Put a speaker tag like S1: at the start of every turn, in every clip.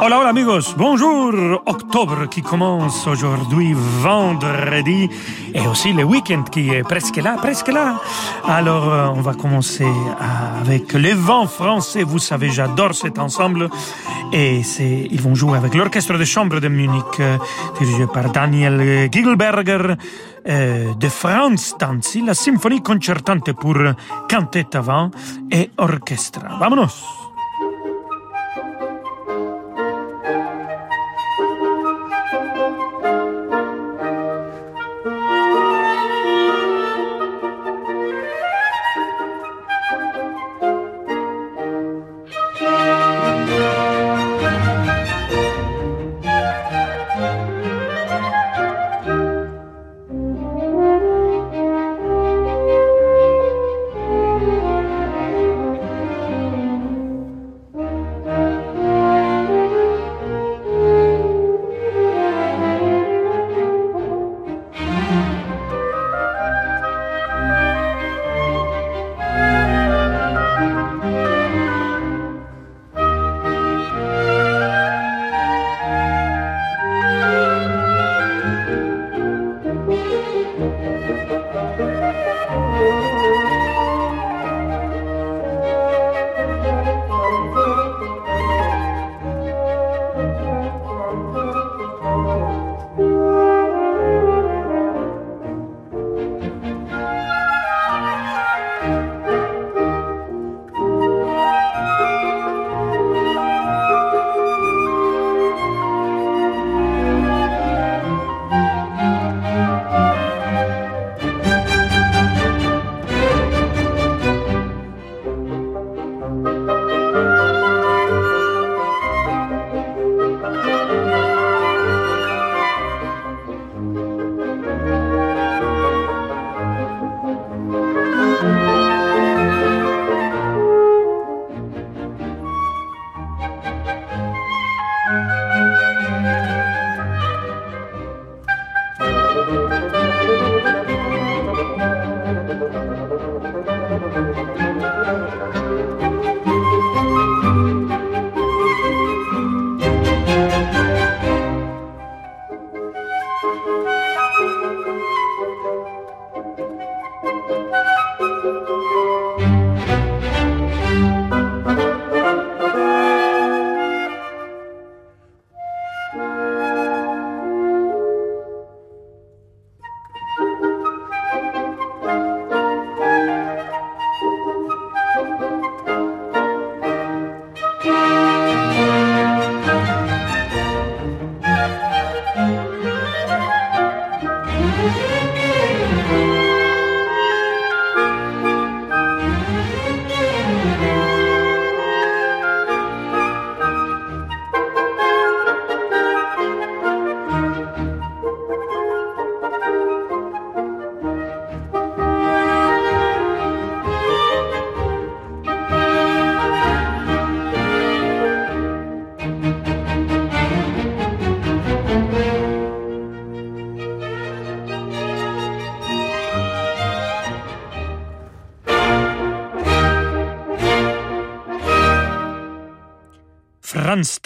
S1: Hola, hola amigos, bonjour Octobre qui commence aujourd'hui, vendredi, et aussi le week-end qui est presque là, presque là. Alors, euh, on va commencer avec les vents français. Vous savez, j'adore cet ensemble. Et c'est, ils vont jouer avec l'orchestre de chambre de Munich, euh, dirigé par Daniel Gigelberger, euh, de Franz Tanzi, la symphonie concertante pour cantet avant et orchestre. Vamonos!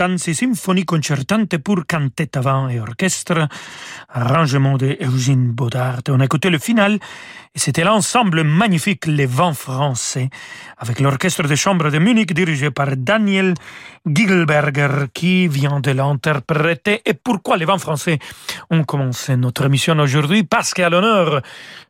S1: Stanze symphonie concertante pour cantet avant et orchestre, arrangement de Eugène Baudard. On a écouté le final et c'était l'ensemble magnifique Les Vents Français avec l'orchestre de chambre de Munich dirigé par Daniel Gigelberger qui vient de l'interpréter. Et pourquoi Les Vents Français On commence notre émission aujourd'hui? Parce qu'à l'honneur,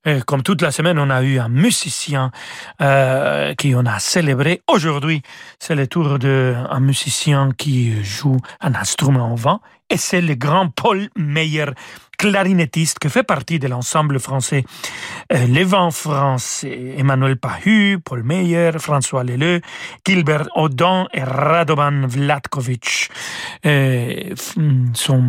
S1: euh, comme toute la semaine, on a eu un musicien euh, qui on a célébré. Aujourd'hui, c'est le tour d'un musicien qui joue un instrument en vent et c'est le grand Paul Meyer clarinettiste qui fait partie de l'ensemble français euh, Les Vents français. Emmanuel Pahu, Paul Meyer, François Leleu, Gilbert Odon et Radovan Vlatkovic euh, sont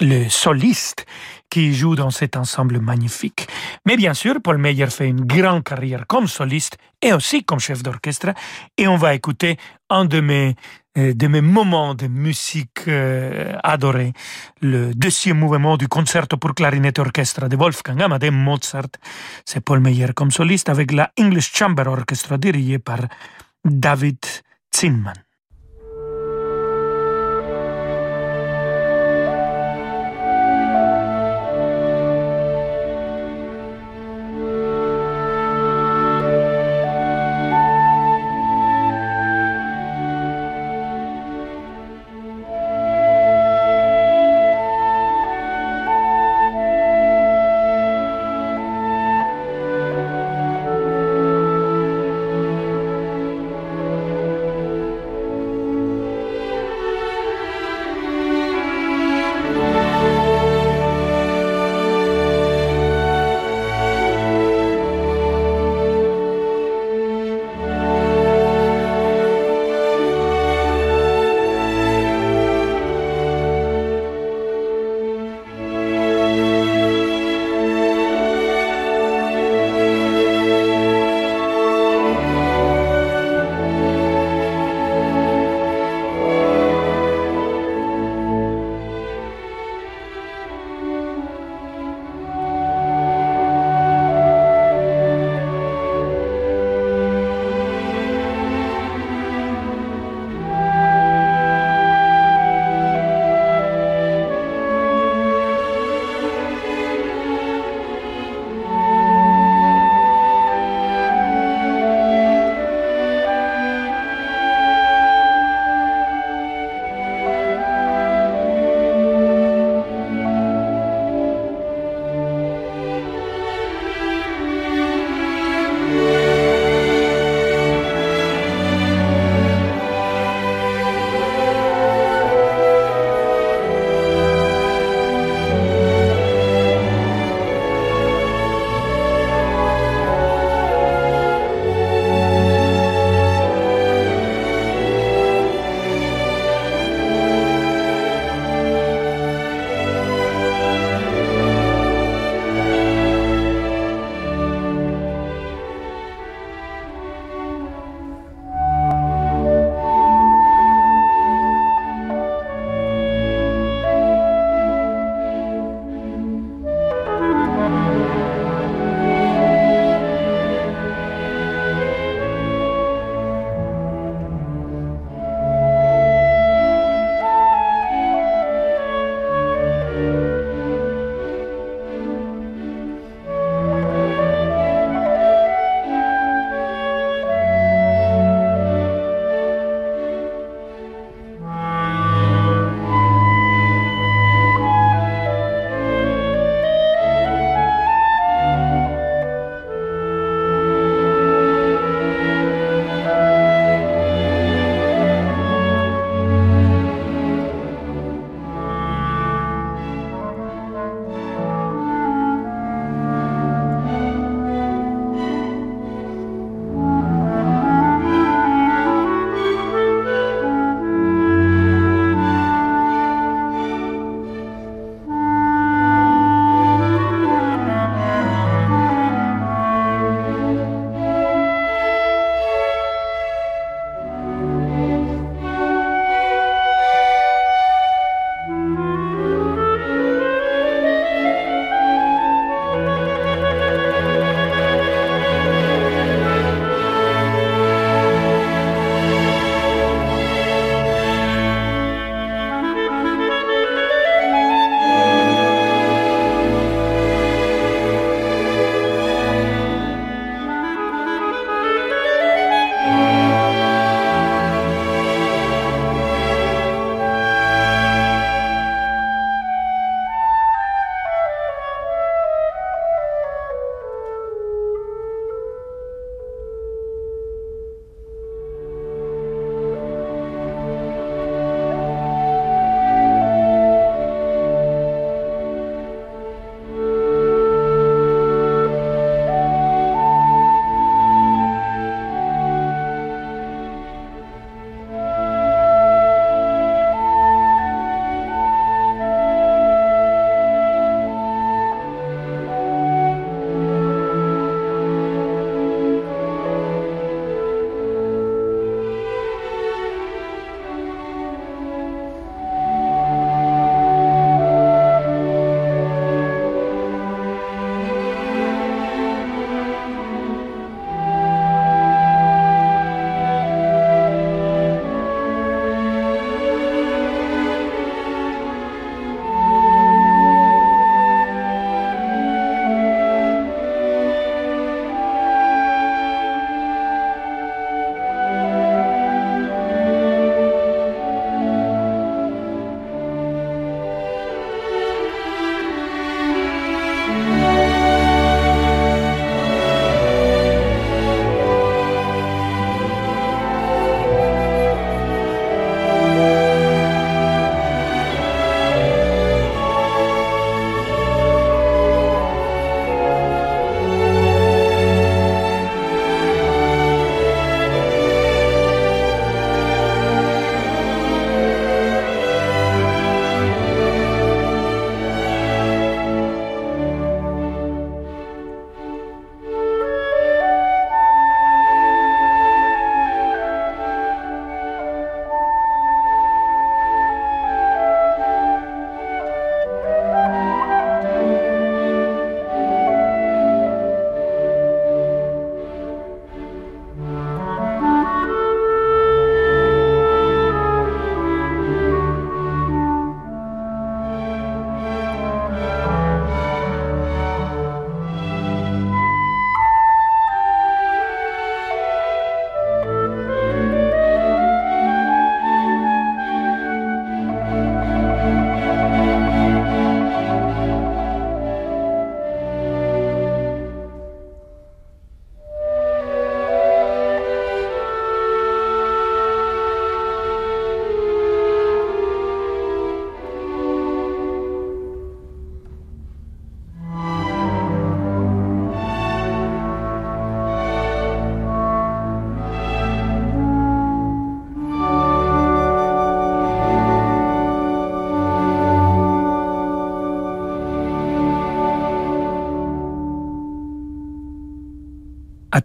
S1: le soliste qui joue dans cet ensemble magnifique. Mais bien sûr, Paul Meyer fait une grande carrière comme soliste et aussi comme chef d'orchestre. Et on va écouter un de mes, euh, de mes moments de musique euh, adorés, le deuxième mouvement du concerto pour clarinette orchestre de Wolfgang Amadeus Mozart. C'est Paul Meyer comme soliste avec la English Chamber Orchestra dirigée par David Zinman.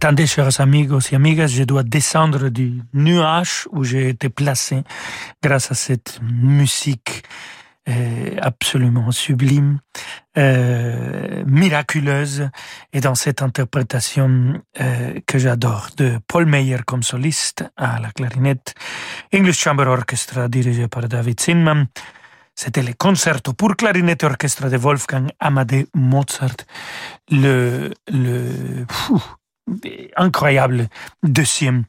S1: Attendez, chers amigos et amigas, je dois descendre du nuage où j'ai été placé grâce à cette musique euh, absolument sublime, euh, miraculeuse, et dans cette interprétation euh, que j'adore de Paul Meyer comme soliste à la clarinette, English Chamber Orchestra dirigé par David Zinman. C'était le concerto pour clarinette orchestre de Wolfgang Amadeus Mozart, le, le incroyable deuxième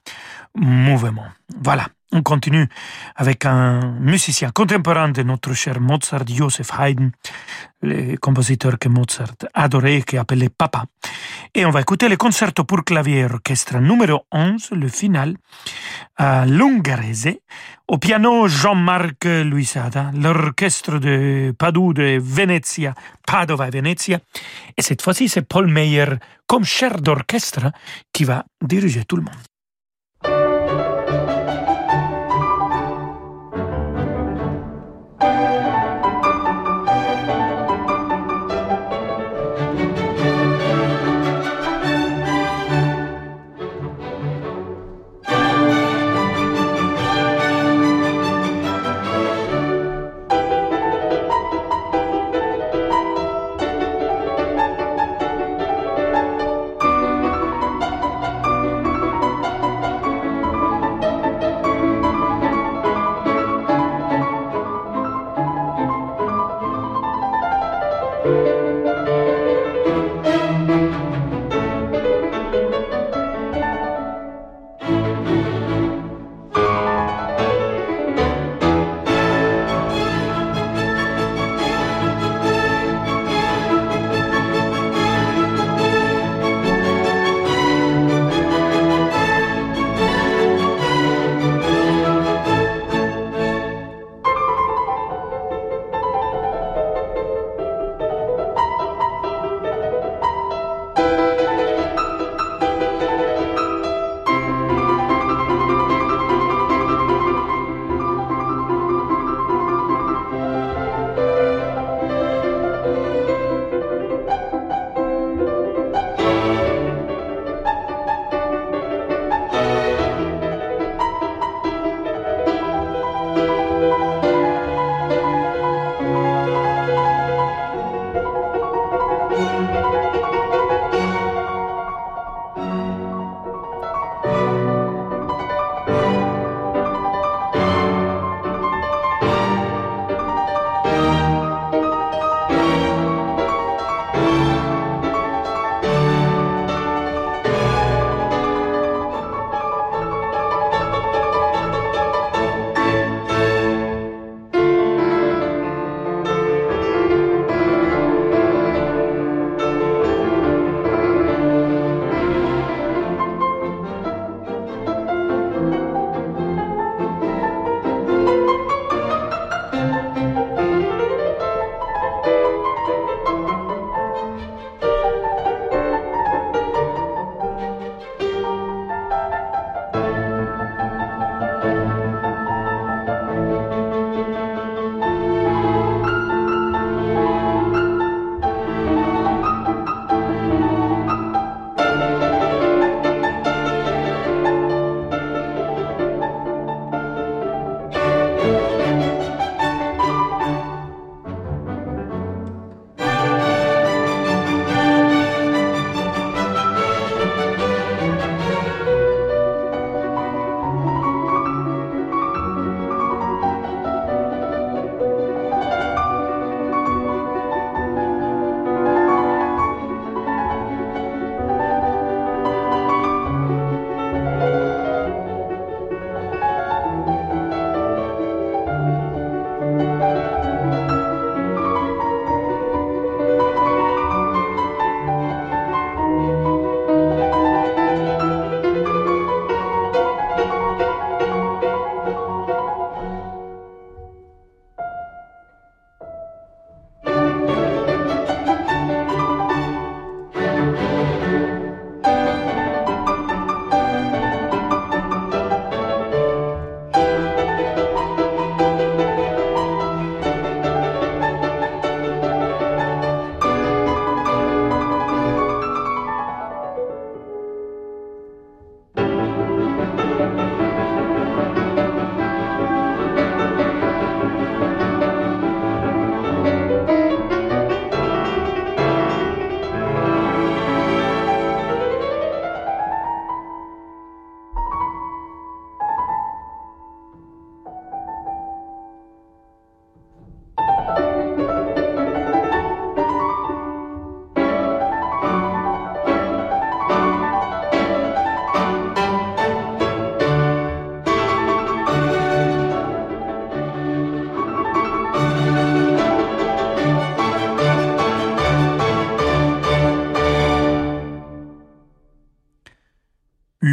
S1: mouvement. Voilà. On continue avec un musicien contemporain de notre cher Mozart, Joseph Haydn, le compositeur que Mozart adorait, qui appelait Papa. Et on va écouter le concerto pour clavier orchestre numéro 11, le final, à l'Ungherese, au piano Jean-Marc Luisada, l'orchestre de Padoue de Venezia, Padova et Venezia. Et cette fois-ci, c'est Paul Meyer, comme chef d'orchestre, qui va diriger tout le monde.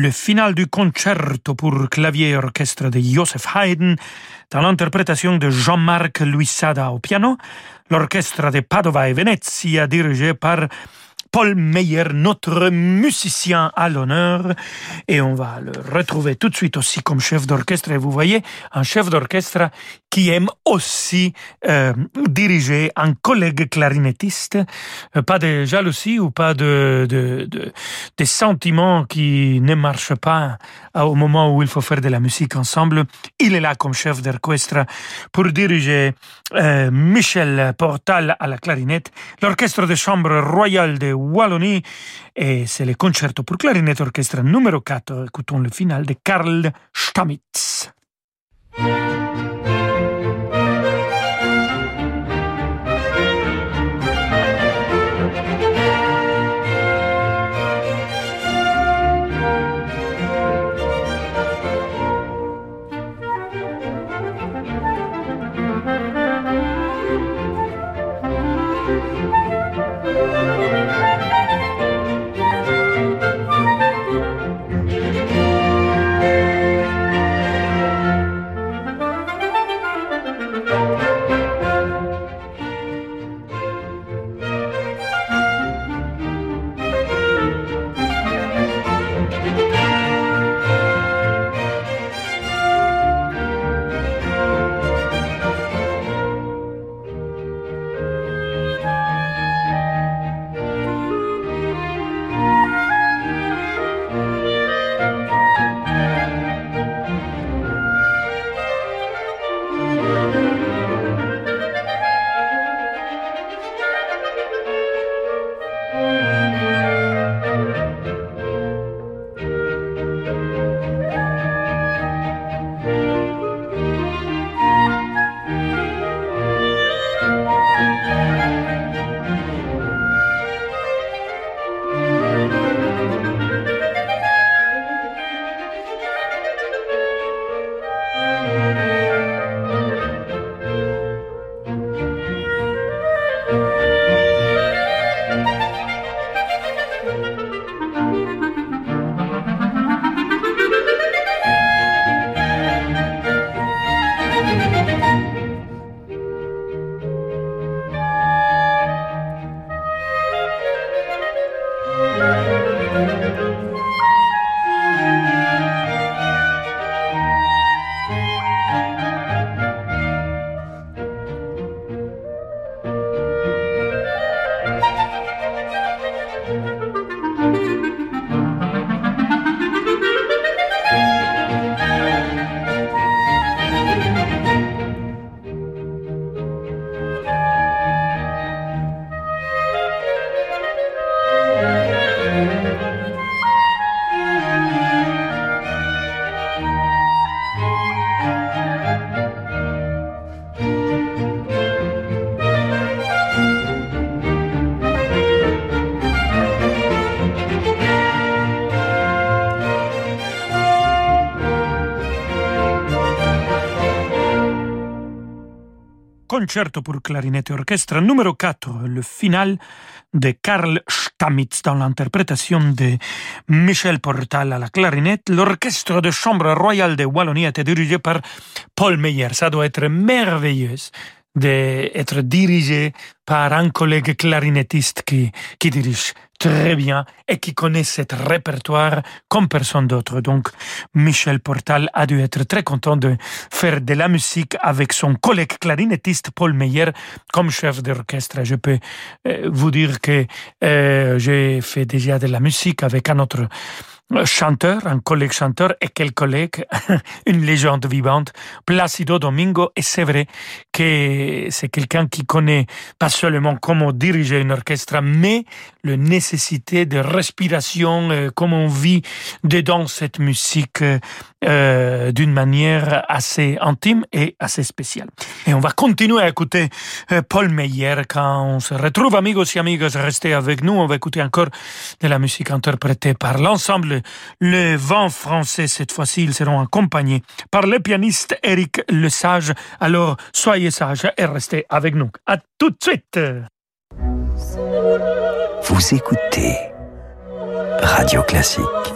S1: Le final du concerto pour clavier et orchestre de Joseph Haydn dans l'interprétation de Jean-Marc Luisada au piano, l'orchestre de Padova et Venezia dirigé par Paul Meyer, notre musicien à l'honneur, et on va le retrouver tout de suite aussi comme chef d'orchestre. Et vous voyez, un chef d'orchestre qui aime aussi euh, diriger un collègue clarinettiste, euh, pas de jalousie ou pas de, de, sentiments qui ne marchent pas au moment où il faut faire de la musique ensemble. Il est là comme chef d'orchestre pour diriger euh, Michel Portal à la clarinette, l'orchestre de chambre royal de Wallonie, et c'est le concerto pour clarinette orchestre numéro 4. Écoutons le final de Karl Stamitz. Concerto pour clarinette et orchestre numéro 4, le final de Karl Stamitz dans l'interprétation de Michel Portal à la clarinette. L'orchestre de chambre royale de Wallonie été dirigé par Paul Meyer. Ça doit être merveilleux d'être dirigé par un collègue clarinettiste qui, qui dirige très bien et qui connaît cet répertoire comme personne d'autre. Donc, Michel Portal a dû être très content de faire de la musique avec son collègue clarinettiste Paul Meyer comme chef d'orchestre. Je peux euh, vous dire que euh, j'ai fait déjà de la musique avec un autre chanteur, un collègue chanteur et quel collègue, une légende vivante, Placido Domingo. Et c'est vrai que c'est quelqu'un qui connaît pas seulement comment diriger une orchestre, mais la nécessité de respiration, euh, comment on vit dedans cette musique euh, d'une manière assez intime et assez spéciale. Et on va continuer à écouter euh, Paul Meyer quand on se retrouve, amigos et amigas, restez avec nous. On va écouter encore de la musique interprétée par l'ensemble Le Vent français. Cette fois-ci, ils seront accompagnés par le pianiste Eric Le Sage. Alors, soyez sages et restez avec nous. À tout de suite.
S2: Vous écoutez Radio Classique.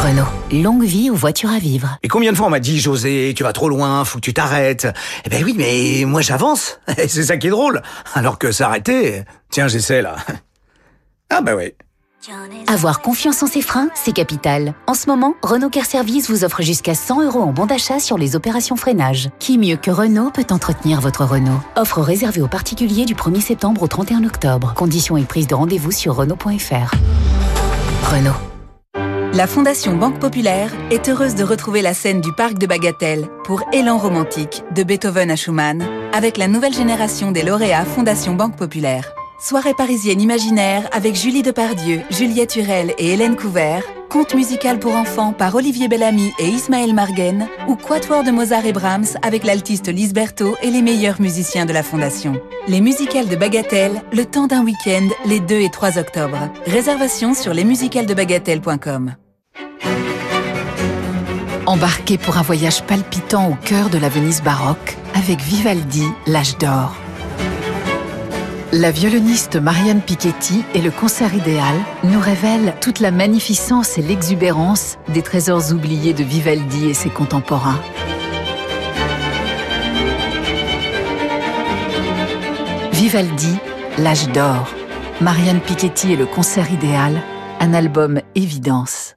S3: Renault. Longue vie aux voitures à vivre.
S4: Et combien de fois on m'a dit, José, tu vas trop loin, faut que tu t'arrêtes. Eh ben oui, mais moi j'avance. C'est ça qui est drôle. Alors que s'arrêter, tiens, j'essaie là. Ah bah oui.
S5: Avoir confiance en ses freins, c'est capital. En ce moment, Renault Care Service vous offre jusqu'à 100 euros en bon d'achat sur les opérations freinage. Qui mieux que Renault peut entretenir votre Renault? Offre réservée aux particuliers du 1er septembre au 31 octobre. Conditions et prise de rendez-vous sur Renault.fr.
S3: Renault.
S6: La Fondation Banque Populaire est heureuse de retrouver la scène du Parc de Bagatelle pour Élan romantique de Beethoven à Schumann avec la nouvelle génération des lauréats Fondation Banque Populaire. Soirée parisienne imaginaire avec Julie Depardieu, Juliette Hurel et Hélène Couvert, conte musical pour enfants par Olivier Bellamy et Ismaël Margen, ou quatuor de Mozart et Brahms avec l'altiste Lise Berthaud et les meilleurs musiciens de la Fondation. Les musicales de Bagatelle, le temps d'un week-end, les 2 et 3 octobre. Réservation sur lesmusicalesdebagatelle.com.
S7: Embarquez pour un voyage palpitant au cœur de la Venise baroque avec Vivaldi, l'âge d'or. La violoniste Marianne Piketty et le concert idéal nous révèlent toute la magnificence et l'exubérance des trésors oubliés de Vivaldi et ses contemporains. Vivaldi, l'âge d'or. Marianne Piketty et le concert idéal, un album évidence.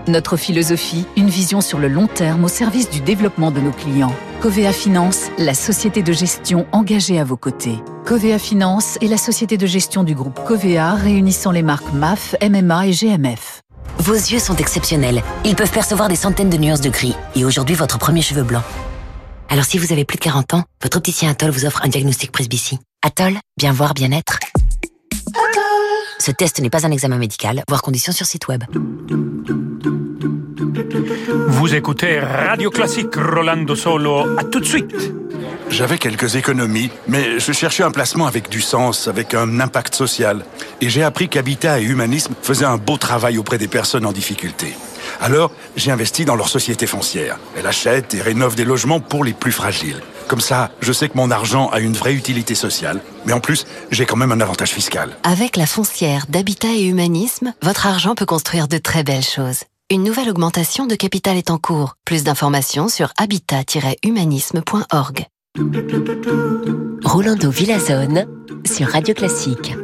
S7: Notre philosophie, une vision sur le long terme au service du développement de nos clients. Covea Finance, la société de gestion engagée à vos côtés. Covea Finance est la société de gestion du groupe Covea réunissant les marques MAF, MMA et GMF.
S8: Vos yeux sont exceptionnels. Ils peuvent percevoir des centaines de nuances de gris. Et aujourd'hui, votre premier cheveu blanc. Alors si vous avez plus de 40 ans, votre opticien Atoll vous offre un diagnostic presbytie. Atoll, bien voir, bien être. Ce test n'est pas un examen médical, voire conditions sur site web.
S1: Vous écoutez Radio Classique Rolando Solo. À tout de suite.
S9: J'avais quelques économies, mais je cherchais un placement avec du sens, avec un impact social. Et j'ai appris qu'Habitat et Humanisme faisaient un beau travail auprès des personnes en difficulté. Alors, j'ai investi dans leur société foncière. Elle achète et rénove des logements pour les plus fragiles. Comme ça, je sais que mon argent a une vraie utilité sociale, mais en plus, j'ai quand même un avantage fiscal.
S8: Avec la foncière d'Habitat et Humanisme, votre argent peut construire de très belles choses. Une nouvelle augmentation de capital est en cours. Plus d'informations sur habitat-humanisme.org.
S3: Rolando Villazone sur Radio Classique.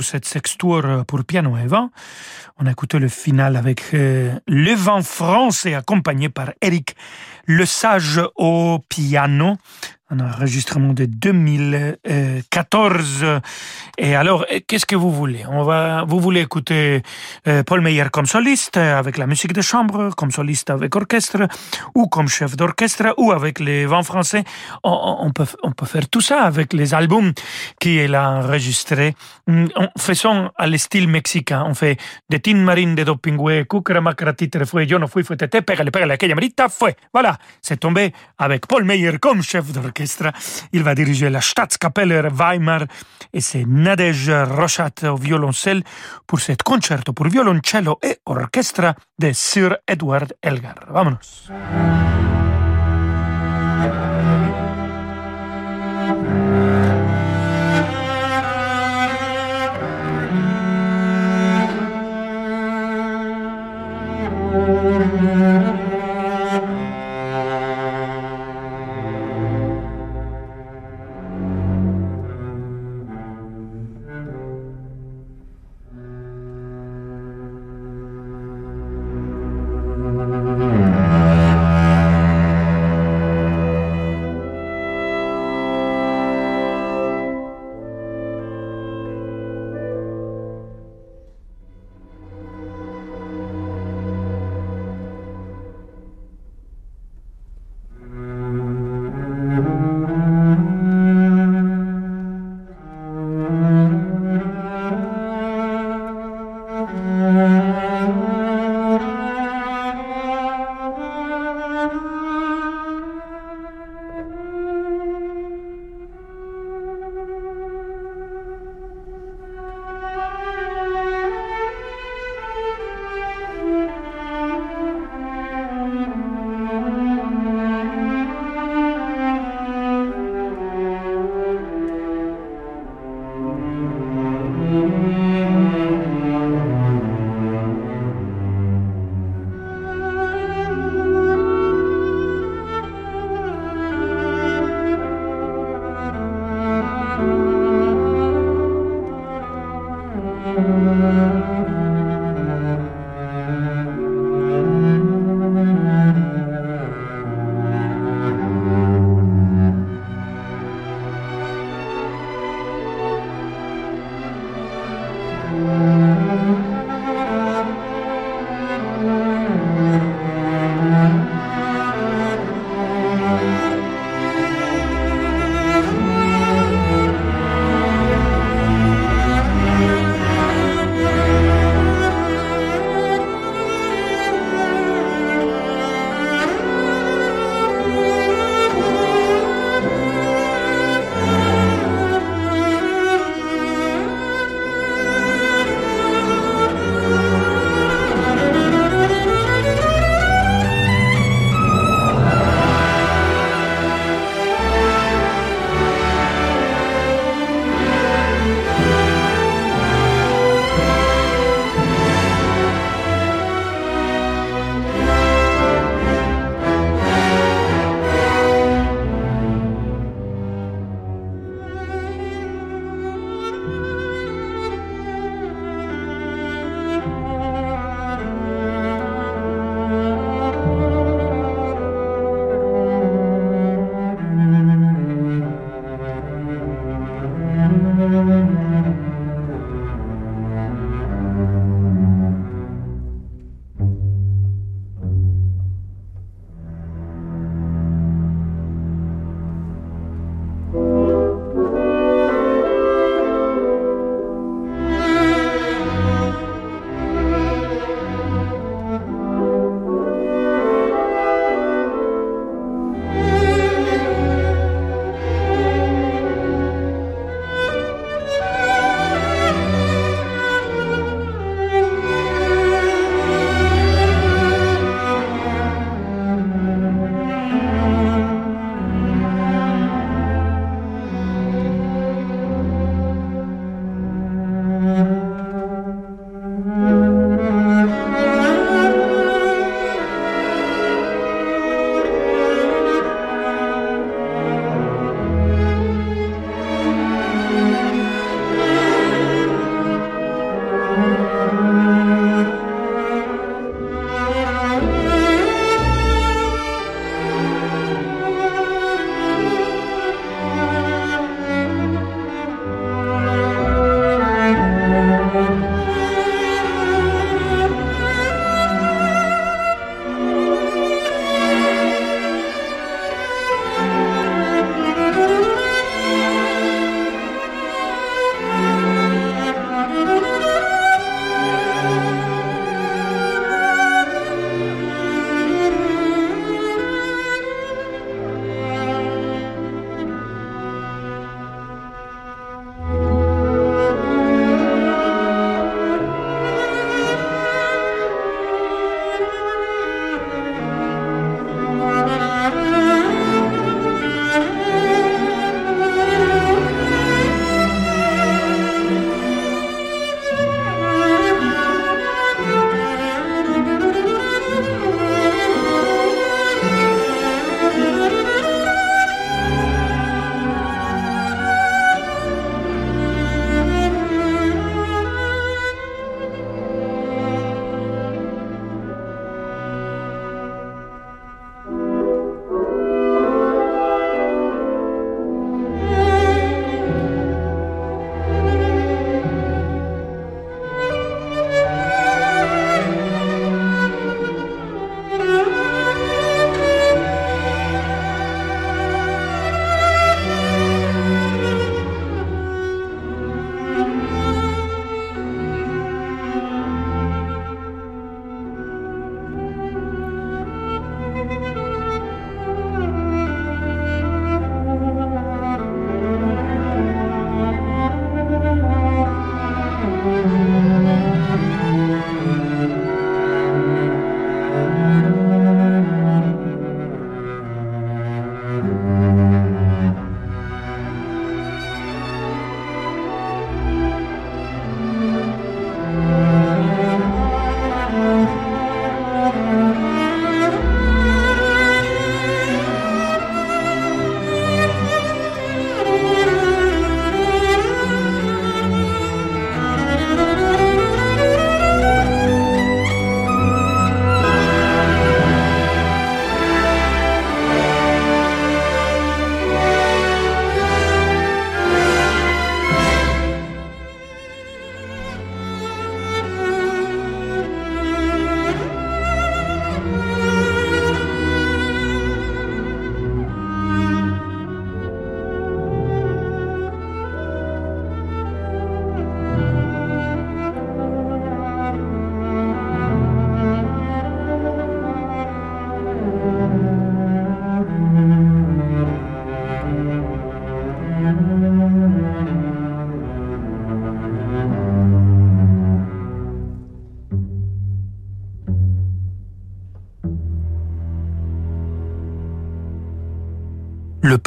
S1: Pour cette sextour pour piano et vent. On a écouté le final avec euh, Le vent français accompagné par Eric Le Sage au piano un enregistrement de 2014. Et alors, qu'est-ce que vous voulez? On va, vous voulez écouter euh, Paul Meyer comme soliste avec la musique de chambre, comme soliste avec orchestre, ou comme chef d'orchestre, ou avec les vents français. On, peut, on peut faire tout ça avec les albums qu'il a enregistrés. Mm, faisons à style mexicain. On fait de Tin Marine de Dopingüe, Cucra Titre Fue, Yo no fui, fue tete, pégale, pégale, aquella marita, fue. Voilà, c'est tombé avec Paul Meyer comme chef d'orchestre. Il va diriger la Staatskapelle Weimar et c'est Nadej Rochat au violoncelle pour cet concerto pour violoncello et orchestre de Sir Edward Elgar. Vámonos.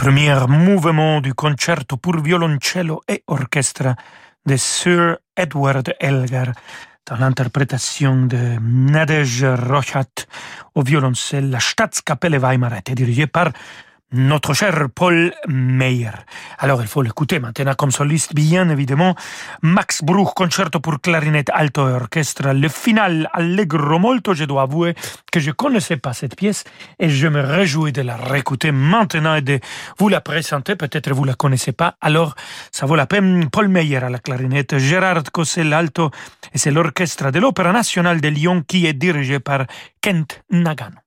S1: Premier mouvement du concerto pour violoncello et orchestre de Sir Edward Elgar dans l'interprétation de Nadej Rochat au violoncelle, la Staatskapelle Weimarette, dirigée par notre cher Paul Meyer. Alors il faut l'écouter maintenant comme soliste, bien évidemment. Max Bruch, concerto pour clarinette alto et orchestre, le final allegro molto, je dois avouer que je connaissais pas cette pièce et je me réjouis de la réécouter maintenant et de vous la présenter. Peut-être vous la connaissez pas, alors ça vaut la peine. Paul Meyer à la clarinette, Gérard Cossel alto et c'est l'orchestre de l'Opéra nationale de Lyon qui est dirigé par Kent Nagano.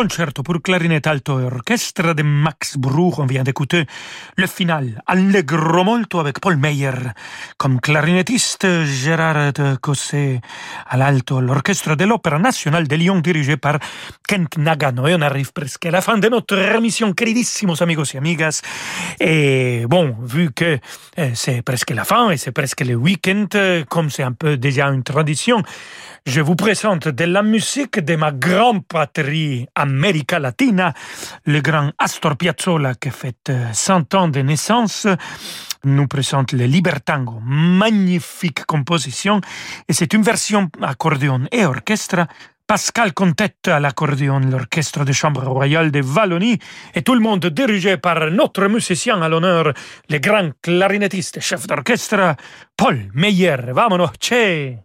S1: Concerto pour clarinette alto et orchestre de Max Bruch. On vient d'écouter le final Allegro molto avec Paul Meyer comme clarinettiste, Gérard Cosset à l'alto, l'orchestre de l'Opéra nationale de Lyon dirigé par Kent Nagano. Et on arrive presque à la fin de notre émission, queridissimos amigos et amigas. Et bon, vu que eh, c'est presque la fin et c'est presque le week-end, comme c'est un peu déjà une tradition, je vous présente de la musique de ma grande patrie América Latina, le grand Astor Piazzolla qui fête 100 ans de naissance nous présente le Libertango, magnifique composition, et c'est une version accordéon et orchestre. Pascal Contette à l'accordéon, l'orchestre de chambre royale de Wallonie, et tout le monde dirigé par notre musicien à l'honneur, le grand clarinettiste et chef d'orchestre, Paul Meyer. Vamonos, che!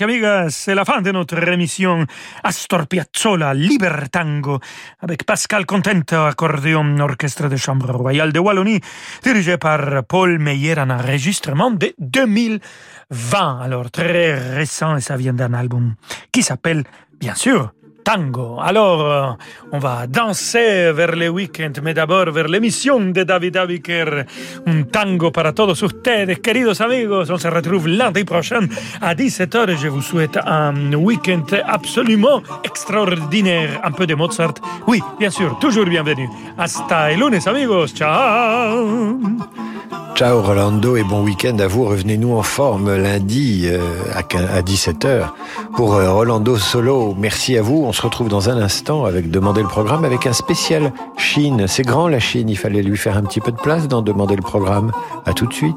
S1: Amigos amigas, c'est la fin de notre émission Astor Piazzolla, Liber Tango, avec Pascal Contento, accordéon orchestre de chambre royale de Wallonie, dirigé par Paul Meyer, un enregistrement de 2020. Alors, très récent, et ça vient d'un album qui s'appelle, bien sûr, tango. Alors, euh, on va danser vers le week-end, mais d'abord vers l'émission de David Abiker, un tango para todos ustedes, queridos amigos. On se retrouve lundi prochain à 17h. Je vous souhaite un week-end absolument extraordinaire. Un peu de Mozart. Oui, bien sûr, toujours bienvenue. Hasta el lunes, amigos. Ciao.
S10: Ciao Rolando et bon week-end à vous. Revenez-nous en forme lundi euh, à 17h pour euh, Rolando Solo. Merci à vous. On se retrouve dans un instant avec Demander le programme avec un spécial Chine. C'est grand la Chine. Il fallait lui faire un petit peu de place dans Demander le programme. À tout de suite.